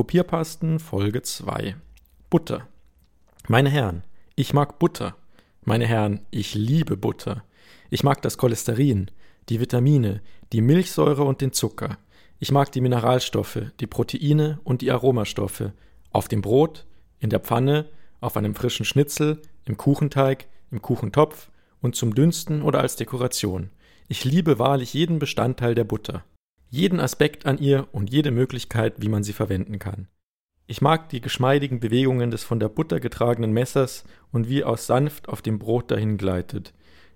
Kopierpasten Folge 2 Butter. Meine Herren, ich mag Butter. Meine Herren, ich liebe Butter. Ich mag das Cholesterin, die Vitamine, die Milchsäure und den Zucker. Ich mag die Mineralstoffe, die Proteine und die Aromastoffe. Auf dem Brot, in der Pfanne, auf einem frischen Schnitzel, im Kuchenteig, im Kuchentopf und zum Dünsten oder als Dekoration. Ich liebe wahrlich jeden Bestandteil der Butter jeden Aspekt an ihr und jede Möglichkeit, wie man sie verwenden kann. Ich mag die geschmeidigen Bewegungen des von der Butter getragenen Messers und wie aus sanft auf dem Brot dahin gleitet.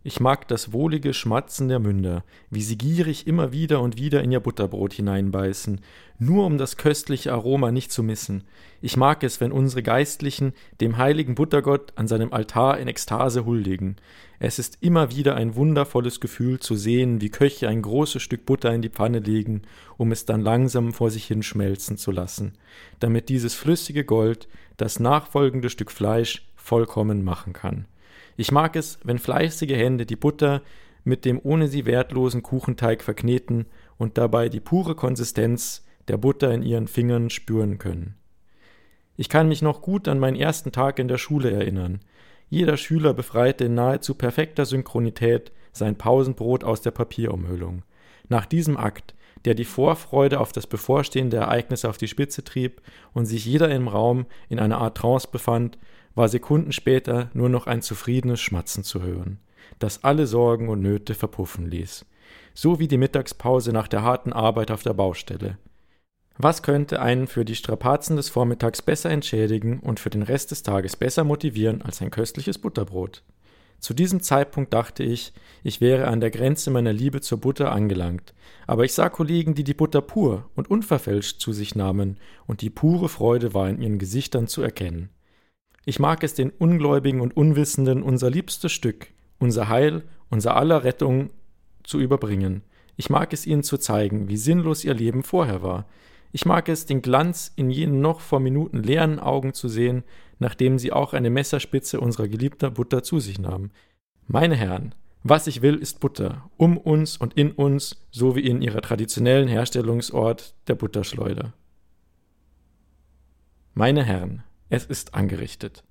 Ich mag das wohlige Schmatzen der Münder, wie sie gierig immer wieder und wieder in ihr Butterbrot hineinbeißen, nur um das köstliche Aroma nicht zu missen. Ich mag es, wenn unsere Geistlichen dem heiligen Buttergott an seinem Altar in Ekstase huldigen. Es ist immer wieder ein wundervolles Gefühl zu sehen, wie Köche ein großes Stück Butter in die Pfanne legen, um es dann langsam vor sich hin schmelzen zu lassen, damit dieses flüssige Gold das nachfolgende Stück Fleisch vollkommen machen kann. Ich mag es, wenn fleißige Hände die Butter mit dem ohne sie wertlosen Kuchenteig verkneten und dabei die pure Konsistenz der Butter in ihren Fingern spüren können. Ich kann mich noch gut an meinen ersten Tag in der Schule erinnern. Jeder Schüler befreite in nahezu perfekter Synchronität sein Pausenbrot aus der Papierumhüllung. Nach diesem Akt, der die Vorfreude auf das bevorstehende Ereignis auf die Spitze trieb und sich jeder im Raum in einer Art Trance befand, war Sekunden später nur noch ein zufriedenes Schmatzen zu hören, das alle Sorgen und Nöte verpuffen ließ, so wie die Mittagspause nach der harten Arbeit auf der Baustelle. Was könnte einen für die Strapazen des Vormittags besser entschädigen und für den Rest des Tages besser motivieren als ein köstliches Butterbrot? Zu diesem Zeitpunkt dachte ich, ich wäre an der Grenze meiner Liebe zur Butter angelangt, aber ich sah Kollegen, die die Butter pur und unverfälscht zu sich nahmen, und die pure Freude war in ihren Gesichtern zu erkennen. Ich mag es den Ungläubigen und Unwissenden unser liebstes Stück, unser Heil, unser aller Rettung zu überbringen. Ich mag es ihnen zu zeigen, wie sinnlos ihr Leben vorher war. Ich mag es, den Glanz in jenen noch vor Minuten leeren Augen zu sehen, nachdem sie auch eine Messerspitze unserer geliebter Butter zu sich nahmen. Meine Herren, was ich will, ist Butter, um uns und in uns, so wie in ihrer traditionellen Herstellungsort der Butterschleuder. Meine Herren, es ist angerichtet.